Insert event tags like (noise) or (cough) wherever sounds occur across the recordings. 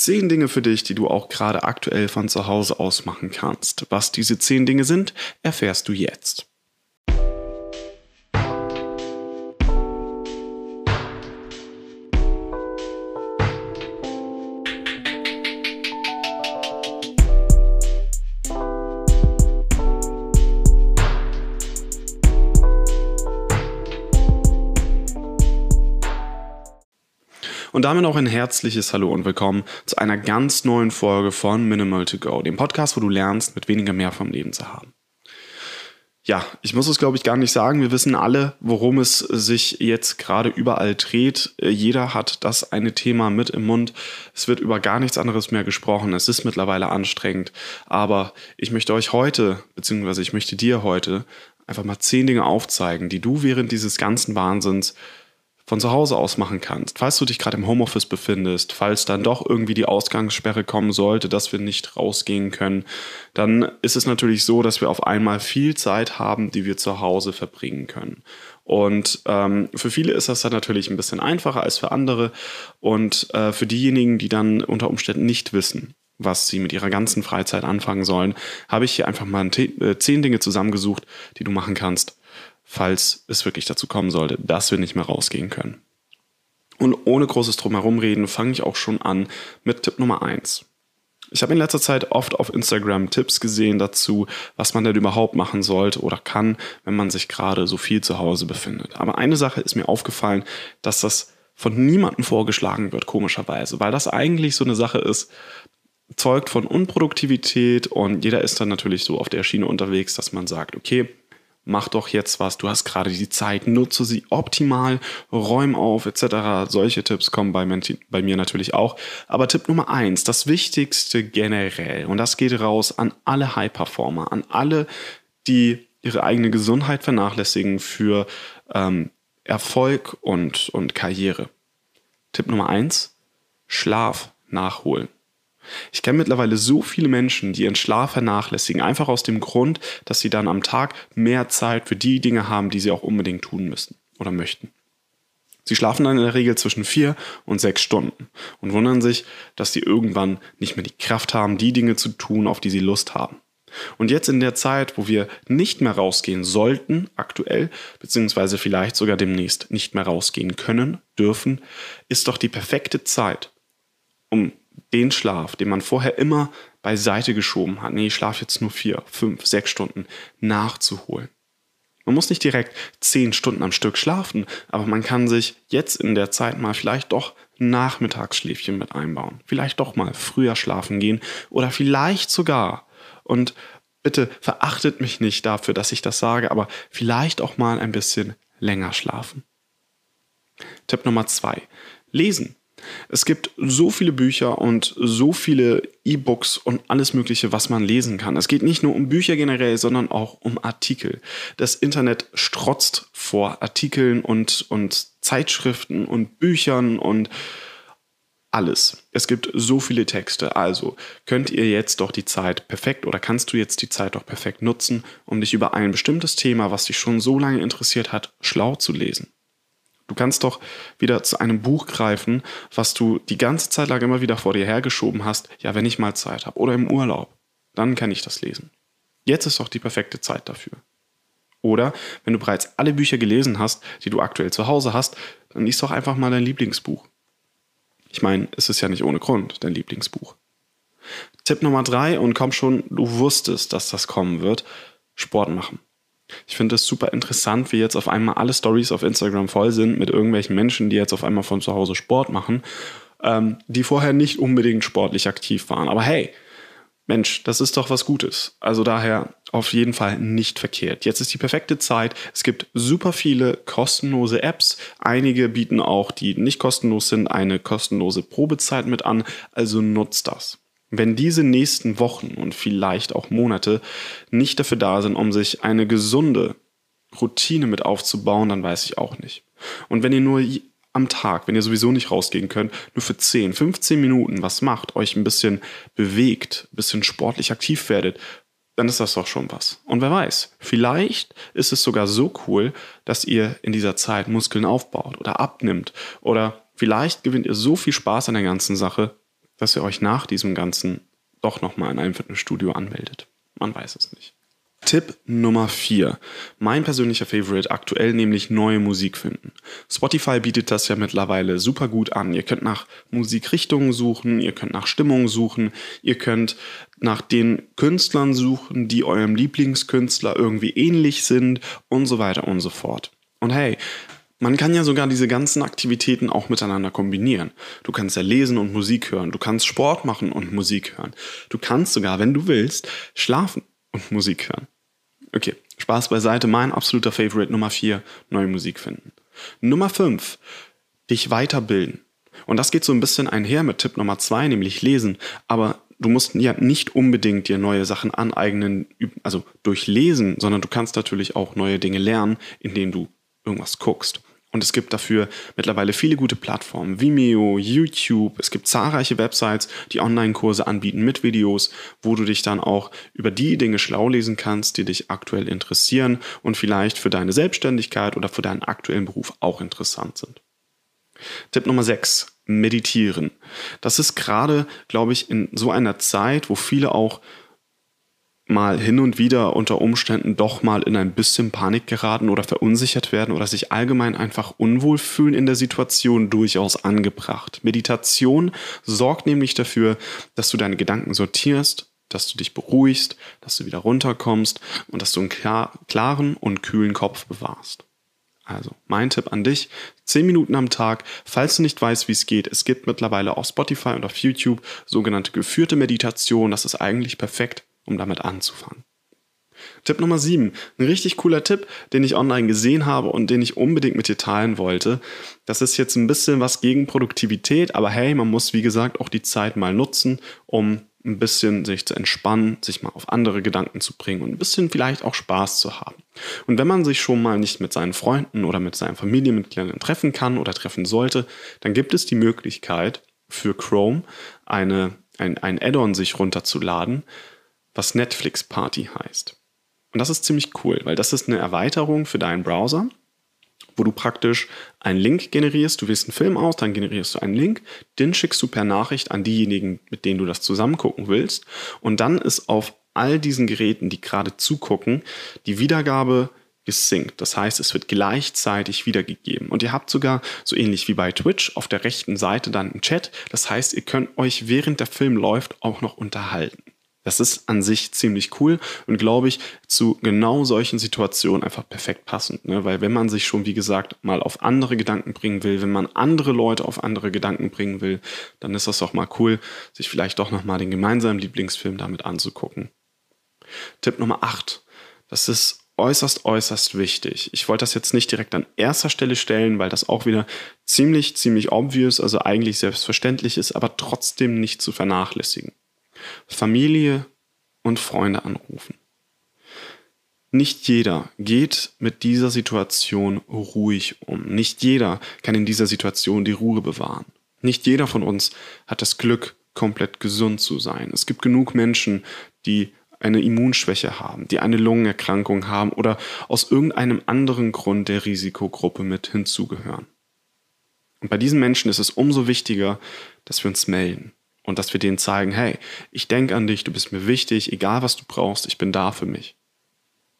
Zehn Dinge für dich, die du auch gerade aktuell von zu Hause aus machen kannst. Was diese zehn Dinge sind, erfährst du jetzt. Und damit auch ein herzliches Hallo und willkommen zu einer ganz neuen Folge von Minimal to Go, dem Podcast, wo du lernst, mit weniger mehr vom Leben zu haben. Ja, ich muss es, glaube ich, gar nicht sagen. Wir wissen alle, worum es sich jetzt gerade überall dreht. Jeder hat das eine Thema mit im Mund. Es wird über gar nichts anderes mehr gesprochen. Es ist mittlerweile anstrengend. Aber ich möchte euch heute, beziehungsweise ich möchte dir heute einfach mal zehn Dinge aufzeigen, die du während dieses ganzen Wahnsinns von zu Hause aus machen kannst. Falls du dich gerade im Homeoffice befindest, falls dann doch irgendwie die Ausgangssperre kommen sollte, dass wir nicht rausgehen können, dann ist es natürlich so, dass wir auf einmal viel Zeit haben, die wir zu Hause verbringen können. Und ähm, für viele ist das dann natürlich ein bisschen einfacher als für andere. Und äh, für diejenigen, die dann unter Umständen nicht wissen, was sie mit ihrer ganzen Freizeit anfangen sollen, habe ich hier einfach mal äh, zehn Dinge zusammengesucht, die du machen kannst, falls es wirklich dazu kommen sollte, dass wir nicht mehr rausgehen können. Und ohne großes Drumherum reden, fange ich auch schon an mit Tipp Nummer 1. Ich habe in letzter Zeit oft auf Instagram Tipps gesehen dazu, was man denn überhaupt machen sollte oder kann, wenn man sich gerade so viel zu Hause befindet. Aber eine Sache ist mir aufgefallen, dass das von niemandem vorgeschlagen wird, komischerweise, weil das eigentlich so eine Sache ist, zeugt von Unproduktivität und jeder ist dann natürlich so auf der Schiene unterwegs, dass man sagt, okay, mach doch jetzt was, du hast gerade die Zeit, nutze sie optimal, räum auf etc. Solche Tipps kommen bei, bei mir natürlich auch. Aber Tipp Nummer eins, das Wichtigste generell, und das geht raus an alle High-Performer, an alle, die ihre eigene Gesundheit vernachlässigen für ähm, Erfolg und, und Karriere. Tipp Nummer eins, Schlaf nachholen. Ich kenne mittlerweile so viele Menschen, die ihren Schlaf vernachlässigen, einfach aus dem Grund, dass sie dann am Tag mehr Zeit für die Dinge haben, die sie auch unbedingt tun müssen oder möchten. Sie schlafen dann in der Regel zwischen vier und sechs Stunden und wundern sich, dass sie irgendwann nicht mehr die Kraft haben, die Dinge zu tun, auf die sie Lust haben. Und jetzt in der Zeit, wo wir nicht mehr rausgehen sollten, aktuell, beziehungsweise vielleicht sogar demnächst nicht mehr rausgehen können, dürfen, ist doch die perfekte Zeit, um den Schlaf, den man vorher immer beiseite geschoben hat, nee, ich schlafe jetzt nur vier, fünf, sechs Stunden, nachzuholen. Man muss nicht direkt zehn Stunden am Stück schlafen, aber man kann sich jetzt in der Zeit mal vielleicht doch Nachmittagsschläfchen mit einbauen. Vielleicht doch mal früher schlafen gehen oder vielleicht sogar, und bitte verachtet mich nicht dafür, dass ich das sage, aber vielleicht auch mal ein bisschen länger schlafen. Tipp Nummer zwei. Lesen. Es gibt so viele Bücher und so viele E-Books und alles Mögliche, was man lesen kann. Es geht nicht nur um Bücher generell, sondern auch um Artikel. Das Internet strotzt vor Artikeln und, und Zeitschriften und Büchern und alles. Es gibt so viele Texte. Also könnt ihr jetzt doch die Zeit perfekt oder kannst du jetzt die Zeit doch perfekt nutzen, um dich über ein bestimmtes Thema, was dich schon so lange interessiert hat, schlau zu lesen. Du kannst doch wieder zu einem Buch greifen, was du die ganze Zeit lang immer wieder vor dir hergeschoben hast, ja, wenn ich mal Zeit habe oder im Urlaub, dann kann ich das lesen. Jetzt ist doch die perfekte Zeit dafür. Oder wenn du bereits alle Bücher gelesen hast, die du aktuell zu Hause hast, dann liest doch einfach mal dein Lieblingsbuch. Ich meine, es ist ja nicht ohne Grund dein Lieblingsbuch. Tipp Nummer drei, und komm schon, du wusstest, dass das kommen wird, Sport machen. Ich finde es super interessant, wie jetzt auf einmal alle Stories auf Instagram voll sind mit irgendwelchen Menschen, die jetzt auf einmal von zu Hause Sport machen, ähm, die vorher nicht unbedingt sportlich aktiv waren. Aber hey, Mensch, das ist doch was Gutes. Also daher auf jeden Fall nicht verkehrt. Jetzt ist die perfekte Zeit. Es gibt super viele kostenlose Apps. Einige bieten auch, die nicht kostenlos sind, eine kostenlose Probezeit mit an. Also nutzt das. Wenn diese nächsten Wochen und vielleicht auch Monate nicht dafür da sind, um sich eine gesunde Routine mit aufzubauen, dann weiß ich auch nicht. Und wenn ihr nur am Tag, wenn ihr sowieso nicht rausgehen könnt, nur für 10, 15 Minuten was macht, euch ein bisschen bewegt, ein bisschen sportlich aktiv werdet, dann ist das doch schon was. Und wer weiß, vielleicht ist es sogar so cool, dass ihr in dieser Zeit Muskeln aufbaut oder abnimmt oder vielleicht gewinnt ihr so viel Spaß an der ganzen Sache, dass ihr euch nach diesem Ganzen doch nochmal in einem Fitnessstudio anmeldet. Man weiß es nicht. Tipp Nummer 4. Mein persönlicher Favorite aktuell, nämlich neue Musik finden. Spotify bietet das ja mittlerweile super gut an. Ihr könnt nach Musikrichtungen suchen, ihr könnt nach Stimmung suchen, ihr könnt nach den Künstlern suchen, die eurem Lieblingskünstler irgendwie ähnlich sind und so weiter und so fort. Und hey, man kann ja sogar diese ganzen Aktivitäten auch miteinander kombinieren. Du kannst ja lesen und Musik hören, du kannst Sport machen und Musik hören. Du kannst sogar, wenn du willst, schlafen und Musik hören. Okay, Spaß beiseite. Mein absoluter Favorite Nummer 4, neue Musik finden. Nummer 5, dich weiterbilden. Und das geht so ein bisschen einher mit Tipp Nummer 2, nämlich lesen. Aber du musst ja nicht unbedingt dir neue Sachen aneignen, also durch Lesen, sondern du kannst natürlich auch neue Dinge lernen, indem du irgendwas guckst. Und es gibt dafür mittlerweile viele gute Plattformen, Vimeo, YouTube. Es gibt zahlreiche Websites, die Online-Kurse anbieten mit Videos, wo du dich dann auch über die Dinge schlau lesen kannst, die dich aktuell interessieren und vielleicht für deine Selbstständigkeit oder für deinen aktuellen Beruf auch interessant sind. Tipp Nummer 6. Meditieren. Das ist gerade, glaube ich, in so einer Zeit, wo viele auch mal hin und wieder unter Umständen doch mal in ein bisschen Panik geraten oder verunsichert werden oder sich allgemein einfach unwohl fühlen in der Situation durchaus angebracht. Meditation sorgt nämlich dafür, dass du deine Gedanken sortierst, dass du dich beruhigst, dass du wieder runterkommst und dass du einen klaren und kühlen Kopf bewahrst. Also mein Tipp an dich, 10 Minuten am Tag, falls du nicht weißt, wie es geht. Es gibt mittlerweile auf Spotify und auf YouTube sogenannte geführte Meditation. Das ist eigentlich perfekt um damit anzufangen. Tipp Nummer 7. Ein richtig cooler Tipp, den ich online gesehen habe und den ich unbedingt mit dir teilen wollte. Das ist jetzt ein bisschen was gegen Produktivität, aber hey, man muss wie gesagt auch die Zeit mal nutzen, um ein bisschen sich zu entspannen, sich mal auf andere Gedanken zu bringen und ein bisschen vielleicht auch Spaß zu haben. Und wenn man sich schon mal nicht mit seinen Freunden oder mit seinen Familienmitgliedern treffen kann oder treffen sollte, dann gibt es die Möglichkeit für Chrome eine, ein, ein Add-on sich runterzuladen, was Netflix Party heißt. Und das ist ziemlich cool, weil das ist eine Erweiterung für deinen Browser, wo du praktisch einen Link generierst. Du wählst einen Film aus, dann generierst du einen Link, den schickst du per Nachricht an diejenigen, mit denen du das zusammen gucken willst. Und dann ist auf all diesen Geräten, die gerade zugucken, die Wiedergabe gesynkt. Das heißt, es wird gleichzeitig wiedergegeben. Und ihr habt sogar, so ähnlich wie bei Twitch, auf der rechten Seite dann einen Chat. Das heißt, ihr könnt euch während der Film läuft auch noch unterhalten. Das ist an sich ziemlich cool und glaube ich zu genau solchen Situationen einfach perfekt passend. Ne? Weil wenn man sich schon, wie gesagt, mal auf andere Gedanken bringen will, wenn man andere Leute auf andere Gedanken bringen will, dann ist das doch mal cool, sich vielleicht doch nochmal den gemeinsamen Lieblingsfilm damit anzugucken. Tipp Nummer 8. Das ist äußerst, äußerst wichtig. Ich wollte das jetzt nicht direkt an erster Stelle stellen, weil das auch wieder ziemlich, ziemlich obvious, also eigentlich selbstverständlich ist, aber trotzdem nicht zu vernachlässigen. Familie und Freunde anrufen. Nicht jeder geht mit dieser Situation ruhig um. Nicht jeder kann in dieser Situation die Ruhe bewahren. Nicht jeder von uns hat das Glück, komplett gesund zu sein. Es gibt genug Menschen, die eine Immunschwäche haben, die eine Lungenerkrankung haben oder aus irgendeinem anderen Grund der Risikogruppe mit hinzugehören. Und bei diesen Menschen ist es umso wichtiger, dass wir uns melden, und dass wir denen zeigen, hey, ich denke an dich, du bist mir wichtig, egal was du brauchst, ich bin da für mich.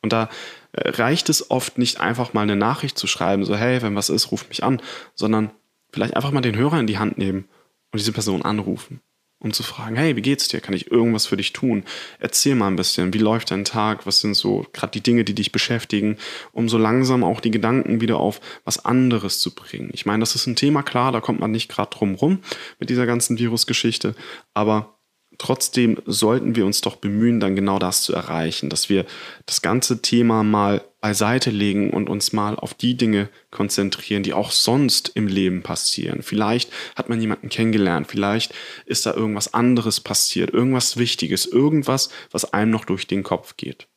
Und da äh, reicht es oft nicht einfach mal eine Nachricht zu schreiben, so hey, wenn was ist, ruf mich an, sondern vielleicht einfach mal den Hörer in die Hand nehmen und diese Person anrufen um zu fragen, hey, wie geht's dir? Kann ich irgendwas für dich tun? Erzähl mal ein bisschen, wie läuft dein Tag? Was sind so gerade die Dinge, die dich beschäftigen, um so langsam auch die Gedanken wieder auf was anderes zu bringen. Ich meine, das ist ein Thema, klar, da kommt man nicht gerade drum rum mit dieser ganzen Virusgeschichte, aber trotzdem sollten wir uns doch bemühen, dann genau das zu erreichen, dass wir das ganze Thema mal beiseite legen und uns mal auf die Dinge konzentrieren, die auch sonst im Leben passieren. Vielleicht hat man jemanden kennengelernt, vielleicht ist da irgendwas anderes passiert, irgendwas Wichtiges, irgendwas, was einem noch durch den Kopf geht.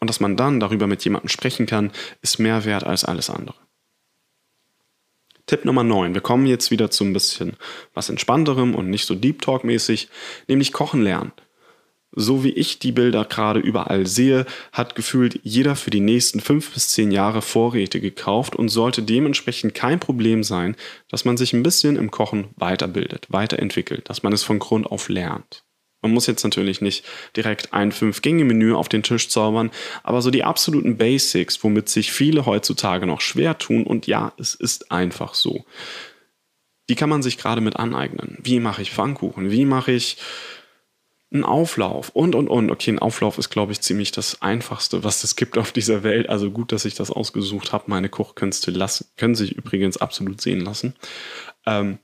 Und dass man dann darüber mit jemandem sprechen kann, ist mehr wert als alles andere. Tipp Nummer 9. Wir kommen jetzt wieder zu ein bisschen was entspannterem und nicht so Deep Talk mäßig, nämlich Kochen lernen. so wie ich die Bilder gerade überall sehe, hat gefühlt jeder für die nächsten fünf bis zehn Jahre Vorräte gekauft und sollte dementsprechend kein Problem sein, dass man sich ein bisschen im Kochen weiterbildet, weiterentwickelt, dass man es von Grund auf lernt. Man muss jetzt natürlich nicht direkt ein Fünf-Gänge-Menü auf den Tisch zaubern, aber so die absoluten Basics, womit sich viele heutzutage noch schwer tun, und ja, es ist einfach so. Die kann man sich gerade mit aneignen. Wie mache ich Pfannkuchen? Wie mache ich einen Auflauf? Und, und, und. Okay, ein Auflauf ist, glaube ich, ziemlich das Einfachste, was es gibt auf dieser Welt. Also gut, dass ich das ausgesucht habe. Meine Kochkünste lassen, können sich übrigens absolut sehen lassen. Ähm,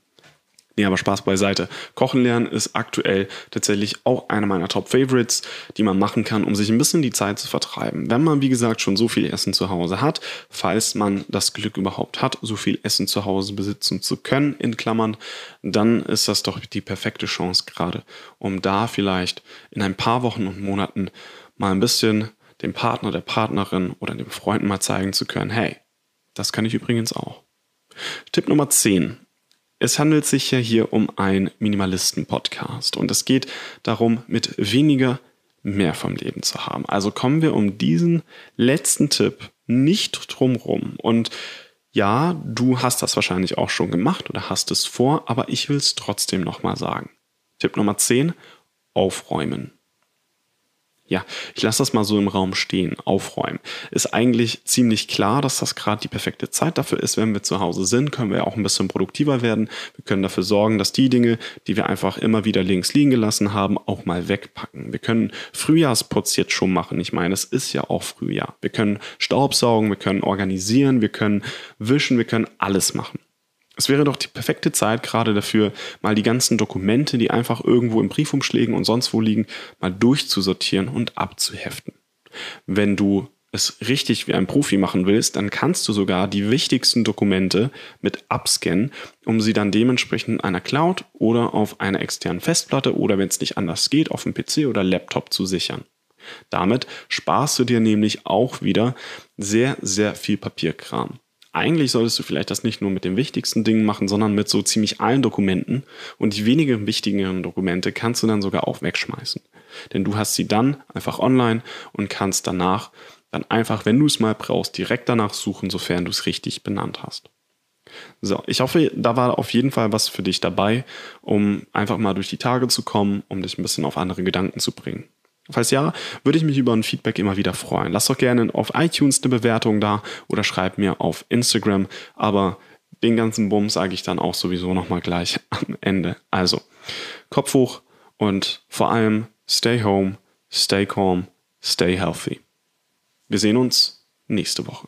Nee, aber Spaß beiseite. Kochen lernen ist aktuell tatsächlich auch einer meiner Top-Favorites, die man machen kann, um sich ein bisschen die Zeit zu vertreiben. Wenn man, wie gesagt, schon so viel Essen zu Hause hat, falls man das Glück überhaupt hat, so viel Essen zu Hause besitzen zu können, in Klammern, dann ist das doch die perfekte Chance gerade, um da vielleicht in ein paar Wochen und Monaten mal ein bisschen dem Partner, der Partnerin oder dem Freunden mal zeigen zu können, hey, das kann ich übrigens auch. Tipp Nummer 10 es handelt sich ja hier um einen Minimalisten-Podcast und es geht darum, mit weniger mehr vom Leben zu haben. Also kommen wir um diesen letzten Tipp nicht drumrum. Und ja, du hast das wahrscheinlich auch schon gemacht oder hast es vor, aber ich will es trotzdem nochmal sagen. Tipp Nummer 10, aufräumen ja, ich lasse das mal so im Raum stehen, aufräumen. Ist eigentlich ziemlich klar, dass das gerade die perfekte Zeit dafür ist. Wenn wir zu Hause sind, können wir auch ein bisschen produktiver werden. Wir können dafür sorgen, dass die Dinge, die wir einfach immer wieder links liegen gelassen haben, auch mal wegpacken. Wir können Frühjahrsputz jetzt schon machen. Ich meine, es ist ja auch Frühjahr. Wir können Staubsaugen, wir können organisieren, wir können wischen, wir können alles machen. Es wäre doch die perfekte Zeit gerade dafür, mal die ganzen Dokumente, die einfach irgendwo im Briefumschlägen und sonst wo liegen, mal durchzusortieren und abzuheften. Wenn du es richtig wie ein Profi machen willst, dann kannst du sogar die wichtigsten Dokumente mit abscannen, um sie dann dementsprechend in einer Cloud oder auf einer externen Festplatte oder wenn es nicht anders geht, auf dem PC oder Laptop zu sichern. Damit sparst du dir nämlich auch wieder sehr, sehr viel Papierkram eigentlich solltest du vielleicht das nicht nur mit den wichtigsten Dingen machen, sondern mit so ziemlich allen Dokumenten. Und die wenigen wichtigen Dokumente kannst du dann sogar auch wegschmeißen. Denn du hast sie dann einfach online und kannst danach dann einfach, wenn du es mal brauchst, direkt danach suchen, sofern du es richtig benannt hast. So, ich hoffe, da war auf jeden Fall was für dich dabei, um einfach mal durch die Tage zu kommen, um dich ein bisschen auf andere Gedanken zu bringen. Falls ja, würde ich mich über ein Feedback immer wieder freuen. Lass doch gerne auf iTunes eine Bewertung da oder schreib mir auf Instagram. Aber den ganzen Bumm sage ich dann auch sowieso nochmal gleich (laughs) am Ende. Also, Kopf hoch und vor allem stay home, stay calm, stay healthy. Wir sehen uns nächste Woche.